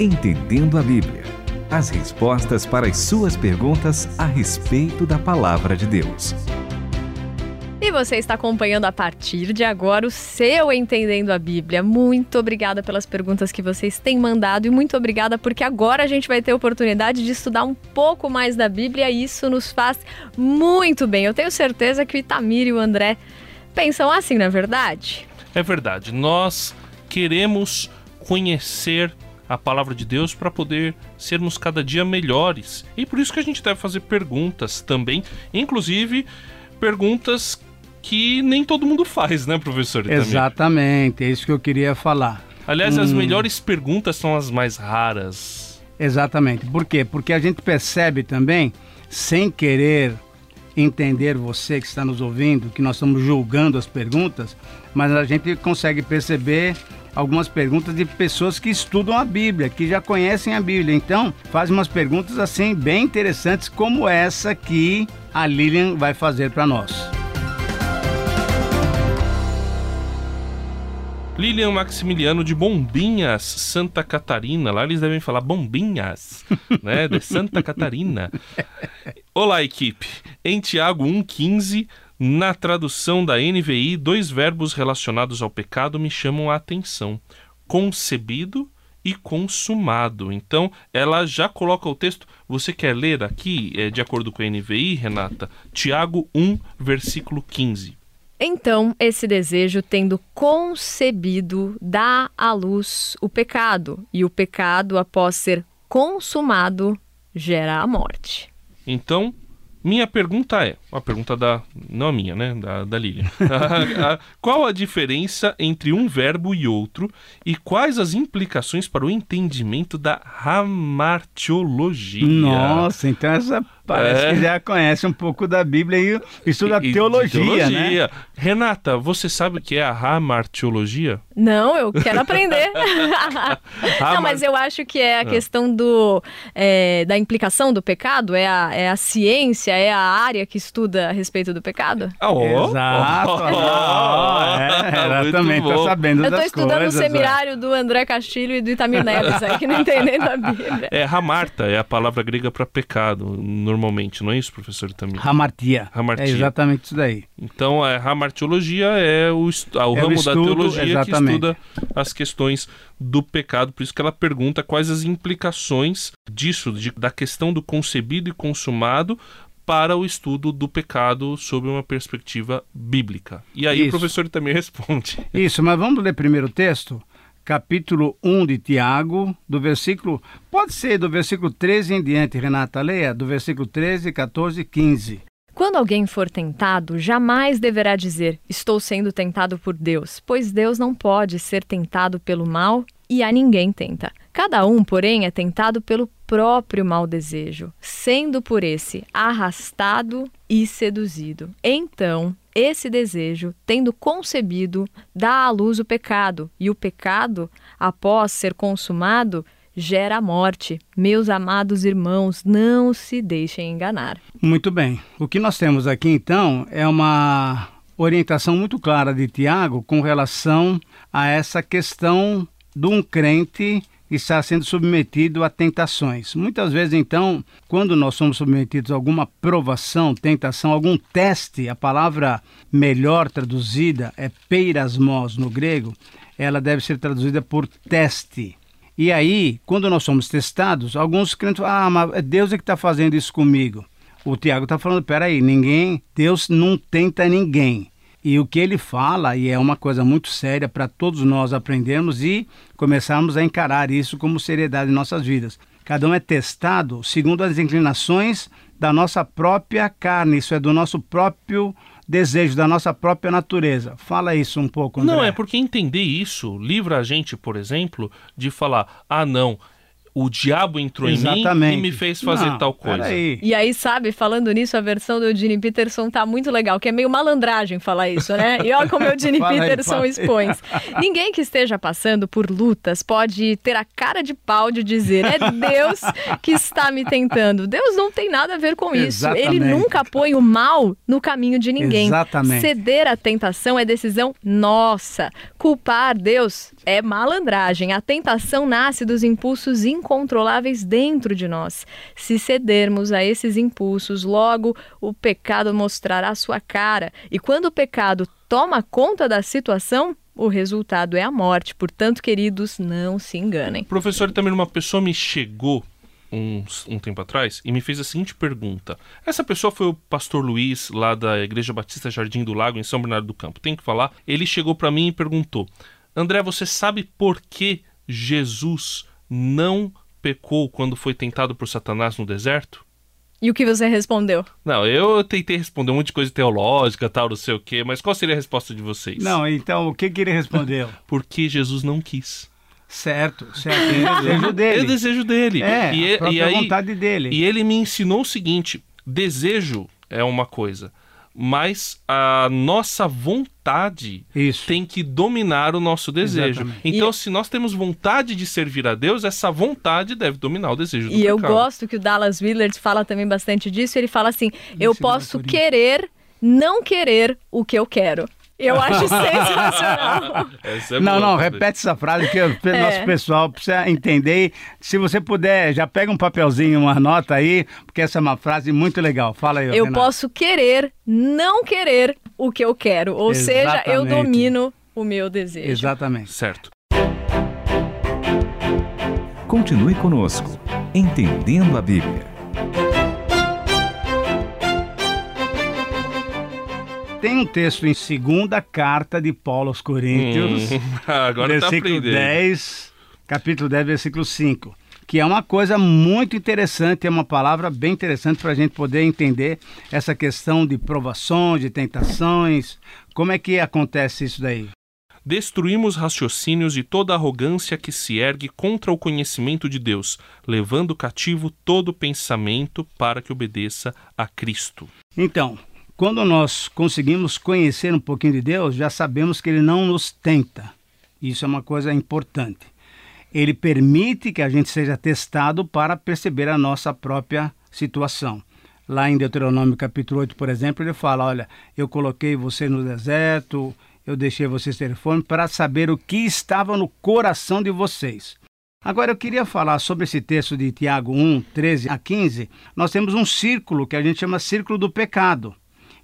Entendendo a Bíblia. As respostas para as suas perguntas a respeito da palavra de Deus. E você está acompanhando a partir de agora o seu Entendendo a Bíblia. Muito obrigada pelas perguntas que vocês têm mandado e muito obrigada porque agora a gente vai ter a oportunidade de estudar um pouco mais da Bíblia e isso nos faz muito bem. Eu tenho certeza que o Itamir e o André pensam assim, não é verdade? É verdade. Nós queremos conhecer a palavra de Deus para poder sermos cada dia melhores. E por isso que a gente deve fazer perguntas também, inclusive perguntas que nem todo mundo faz, né, professor? Exatamente, é isso que eu queria falar. Aliás, hum. as melhores perguntas são as mais raras. Exatamente. Por quê? Porque a gente percebe também, sem querer entender você que está nos ouvindo, que nós estamos julgando as perguntas, mas a gente consegue perceber algumas perguntas de pessoas que estudam a Bíblia, que já conhecem a Bíblia. Então, faz umas perguntas assim bem interessantes como essa que a Lilian vai fazer para nós. Lilian Maximiliano de Bombinhas, Santa Catarina. Lá eles devem falar Bombinhas, né? De Santa Catarina. Olá, equipe. Em Tiago 1,15, na tradução da NVI, dois verbos relacionados ao pecado me chamam a atenção: concebido e consumado. Então, ela já coloca o texto. Você quer ler aqui, é, de acordo com a NVI, Renata? Tiago 1, versículo 15. Então, esse desejo, tendo concebido, dá à luz o pecado, e o pecado, após ser consumado, gera a morte. Então, minha pergunta é, a pergunta da, não a minha, né, da, da Lilian. qual a diferença entre um verbo e outro e quais as implicações para o entendimento da ramartiologia? Nossa, então essa Parece é. que já conhece um pouco da Bíblia e estuda e, teologia, teologia, né? Renata, você sabe o que é a ramartiologia? Não, eu quero aprender. Não, mas eu acho que é a ah. questão do, é, da implicação do pecado, é a, é a ciência, é a área que estuda a respeito do pecado? Oh, Exato. Oh, oh, é, ela também está sabendo Eu estou estudando coisas, o seminário é. do André Castilho e do Itamir Neves, aí, que não entendem da Bíblia. É, ramarta é a palavra grega para pecado, no normalmente, não é isso, professor também? Hamartia. Hamartia. É exatamente isso daí. Então, a hamartiologia é o, o é ramo o estudo, da teologia exatamente. que estuda as questões do pecado. Por isso que ela pergunta quais as implicações disso, de, da questão do concebido e consumado para o estudo do pecado sob uma perspectiva bíblica. E aí Isso. o professor também responde. Isso, mas vamos ler primeiro o texto? capítulo 1 de Tiago, do versículo, pode ser do versículo 13 em diante, Renata, leia, do versículo 13, 14 e 15. Quando alguém for tentado, jamais deverá dizer: Estou sendo tentado por Deus, pois Deus não pode ser tentado pelo mal e a ninguém tenta. Cada um, porém, é tentado pelo próprio mau desejo, sendo por esse arrastado e seduzido. Então, esse desejo, tendo concebido, dá à luz o pecado, e o pecado, após ser consumado, gera a morte. Meus amados irmãos, não se deixem enganar. Muito bem. O que nós temos aqui então é uma orientação muito clara de Tiago com relação a essa questão de um crente está sendo submetido a tentações. Muitas vezes, então, quando nós somos submetidos a alguma provação, tentação, algum teste, a palavra melhor traduzida é peirasmos no grego, ela deve ser traduzida por teste. E aí, quando nós somos testados, alguns crentes falam, ah, mas Deus é que está fazendo isso comigo. O Tiago está falando, peraí, ninguém, Deus não tenta ninguém. E o que ele fala, e é uma coisa muito séria para todos nós aprendermos e começarmos a encarar isso como seriedade em nossas vidas. Cada um é testado segundo as inclinações da nossa própria carne, isso é do nosso próprio desejo, da nossa própria natureza. Fala isso um pouco, André. Não, é porque entender isso livra a gente, por exemplo, de falar: ah, não, o diabo entrou em Exatamente. mim e me fez fazer Não, tal coisa. peraí. E aí, sabe, falando nisso, a versão do Eugene Peterson tá muito legal, que é meio malandragem falar isso, né? E olha como o Eugene aí, Peterson aí. expõe. Ninguém que esteja passando por lutas pode ter a cara de pau de dizer é Deus que está me tentando. Deus não tem nada a ver com isso. Ele Exatamente. nunca põe o mal no caminho de ninguém. Exatamente. Ceder à tentação é decisão nossa. Culpar Deus é malandragem. A tentação nasce dos impulsos incontroláveis dentro de nós. Se cedermos a esses impulsos, logo o pecado mostrará sua cara. E quando o pecado toma conta da situação, o resultado é a morte. Portanto, queridos, não se enganem. Professor, também uma pessoa me chegou uns, um tempo atrás e me fez a seguinte pergunta. Essa pessoa foi o pastor Luiz, lá da Igreja Batista Jardim do Lago, em São Bernardo do Campo. Tem que falar. Ele chegou para mim e perguntou: André, você sabe por que Jesus não pecou quando foi tentado por Satanás no deserto? E o que você respondeu? Não, eu tentei responder um monte de coisa teológica, tal, não sei o quê, mas qual seria a resposta de vocês? Não, então o que, que ele respondeu? Porque Jesus não quis. certo, certo. É o desejo É o dele. desejo dele. É, e, a própria e aí, vontade dele. E ele me ensinou o seguinte: desejo é uma coisa, mas a nossa vontade Isso. tem que dominar o nosso desejo. Exatamente. Então, se nós temos vontade de servir a Deus, essa vontade deve dominar o desejo do E eu gosto que o Dallas Willard fala também bastante disso. Ele fala assim: eu posso querer não querer o que eu quero. Eu acho sensacional. É Não, não, repete essa frase que o É. nosso pessoal precisa entender. Se você puder, já pega um papelzinho, uma nota aí, porque essa é uma frase muito legal. Fala aí, Eu Renato. posso querer não querer o que eu quero. Ou seja, eu Exatamente. domino o meu desejo. Exatamente. Certo. Continue conosco, entendendo a Bíblia. Tem um texto em segunda carta de Paulo aos Coríntios, Hum, agora tá versículo aprendendo. 10, capítulo 10, versículo 5. Que é uma coisa muito interessante, é uma palavra bem interessante para a gente poder entender essa questão de provações, de tentações. Como é que acontece isso daí? Destruímos raciocínios e toda arrogância que se ergue contra o conhecimento de Deus, levando cativo todo pensamento para que obedeça a Cristo. Então, quando nós conseguimos conhecer um pouquinho de Deus, já sabemos que Ele não nos tenta. Isso é uma coisa importante. Ele permite que a gente seja testado para perceber a nossa própria situação. Lá em Deuteronômio capítulo 8, por exemplo, ele fala: Olha, eu coloquei você no deserto, eu deixei vocês ter fome para saber o que estava no coração de vocês. Agora eu queria falar sobre esse texto de Tiago 1, 13 a 15. Nós temos um círculo que a gente chama círculo do pecado.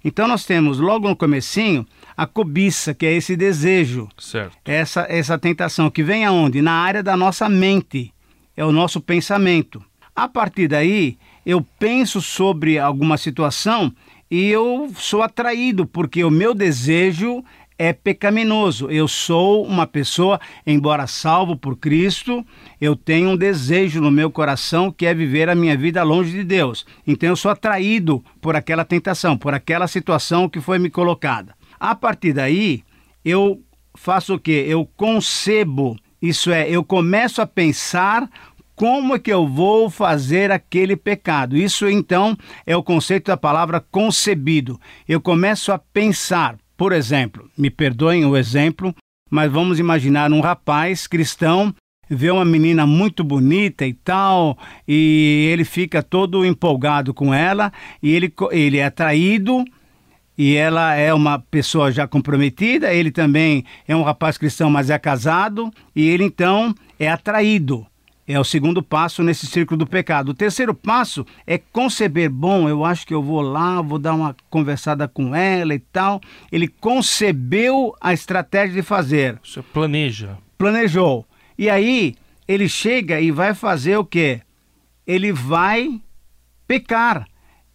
Então nós temos logo no comecinho a cobiça, que é esse desejo, Certo. essa essa tentação que vem aonde? Na área da nossa mente. É o nosso pensamento. A partir daí, eu penso sobre alguma situação e eu sou atraído porque o meu desejo é pecaminoso. Eu sou uma pessoa, embora salvo por Cristo, eu tenho um desejo no meu coração que é viver a minha vida longe de Deus. Então eu sou atraído por aquela tentação, por aquela situação que foi me colocada. A partir daí, eu faço o quê? Eu concebo, isso é, eu começo a pensar como é que eu vou fazer aquele pecado. Isso então é o conceito da palavra concebido. Eu começo a pensar, por exemplo, me perdoem o exemplo, mas vamos imaginar um rapaz cristão vê uma menina muito bonita e tal, e ele fica todo empolgado com ela, e ele, ele é atraído, e ela é uma pessoa já comprometida, ele também é um rapaz cristão, mas é casado, e ele então é atraído. É o segundo passo nesse círculo do pecado. O terceiro passo é conceber, bom, eu acho que eu vou lá, vou dar uma conversada com ela e tal. Ele concebeu a estratégia de fazer Você planeja. planejou. E aí ele chega e vai fazer o quê? Ele vai pecar.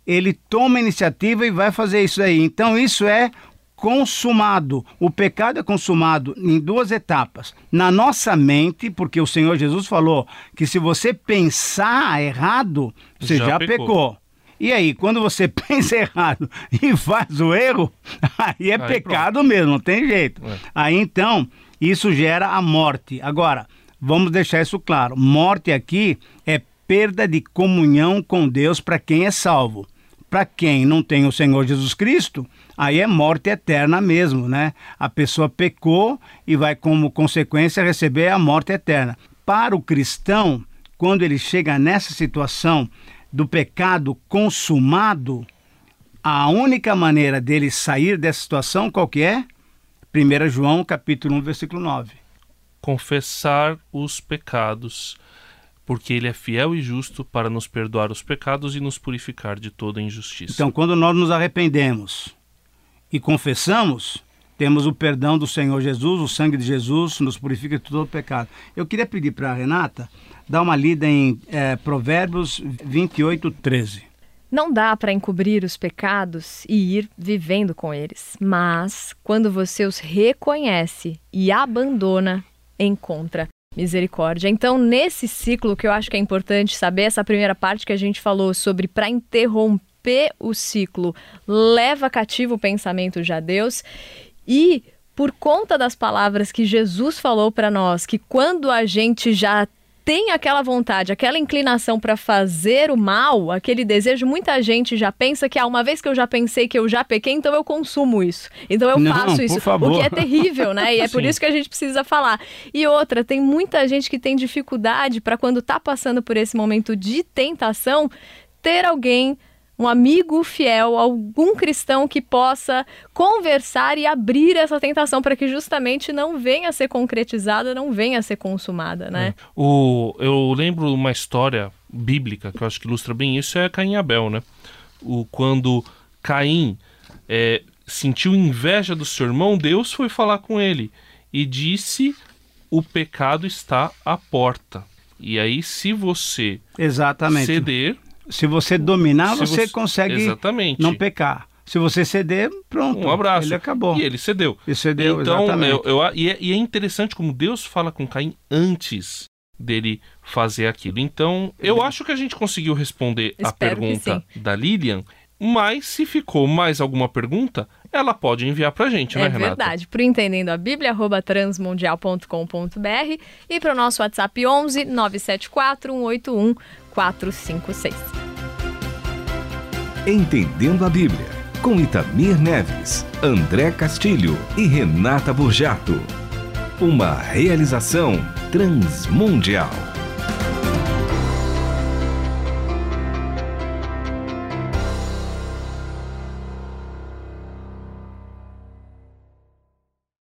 Ele toma a iniciativa e vai fazer isso aí. Então isso é consumado. O pecado é consumado em duas etapas. Na nossa mente, porque o Senhor Jesus falou que se você pensar errado, você Já já, pecou. pecou. E aí, quando você pensa errado e faz o erro, aí é Aí pecado mesmo, não tem jeito. É. Aí então, isso gera a morte. Agora, vamos deixar isso claro. Morte aqui é perda de comunhão com Deus para quem é salvo. Para quem não tem o Senhor Jesus Cristo, aí é morte eterna mesmo, né? A pessoa pecou e vai, como consequência, receber a morte eterna. Para o cristão, quando ele chega nessa situação do pecado consumado, a única maneira dele sair dessa situação qual que é? 1 João capítulo 1, versículo 9. Confessar os pecados, porque ele é fiel e justo para nos perdoar os pecados e nos purificar de toda injustiça. Então, quando nós nos arrependemos e confessamos, temos o perdão do Senhor Jesus, o sangue de Jesus nos purifica de todo pecado. Eu queria pedir para a Renata dar uma lida em é, Provérbios 28, 13. Não dá para encobrir os pecados e ir vivendo com eles, mas quando você os reconhece e abandona, encontra misericórdia. Então, nesse ciclo que eu acho que é importante saber, essa primeira parte que a gente falou sobre para interromper o ciclo, leva cativo o pensamento de Deus e por conta das palavras que Jesus falou para nós, que quando a gente já tem aquela vontade, aquela inclinação para fazer o mal, aquele desejo, muita gente já pensa que ah, uma vez que eu já pensei que eu já pequei, então eu consumo isso. Então eu Não, faço isso. favor. O que é terrível, né? E é por isso que a gente precisa falar. E outra, tem muita gente que tem dificuldade para quando tá passando por esse momento de tentação, ter alguém um amigo fiel, algum cristão que possa conversar e abrir essa tentação para que justamente não venha a ser concretizada, não venha a ser consumada, né? É. O, eu lembro uma história bíblica que eu acho que ilustra bem isso, é Caim e Abel, né? O, quando Caim é, sentiu inveja do seu irmão, Deus foi falar com ele e disse: o pecado está à porta. E aí, se você Exatamente. ceder, Se você dominar, Se você, você- consegue Exatamente. não pecar. Se você ceder, pronto. um abraço. Ele acabou. E ele cedeu. Ele cedeu, então, exatamente. eu, eu- e, é, e é interessante como Deus fala com Caim antes dele fazer aquilo. Então, eu acho que a gente conseguiu responder a Espero que pergunta da Lilian, mas se ficou mais alguma pergunta, ela pode enviar pra gente, né, É Renata? verdade. Para o Entendendo a Bíblia, arroba transmundial.com.br e para o nosso WhatsApp 11 974 181 456. Entendendo a Bíblia, com Itamir Neves, André Castilho e Renata Burjato. Uma realização transmundial.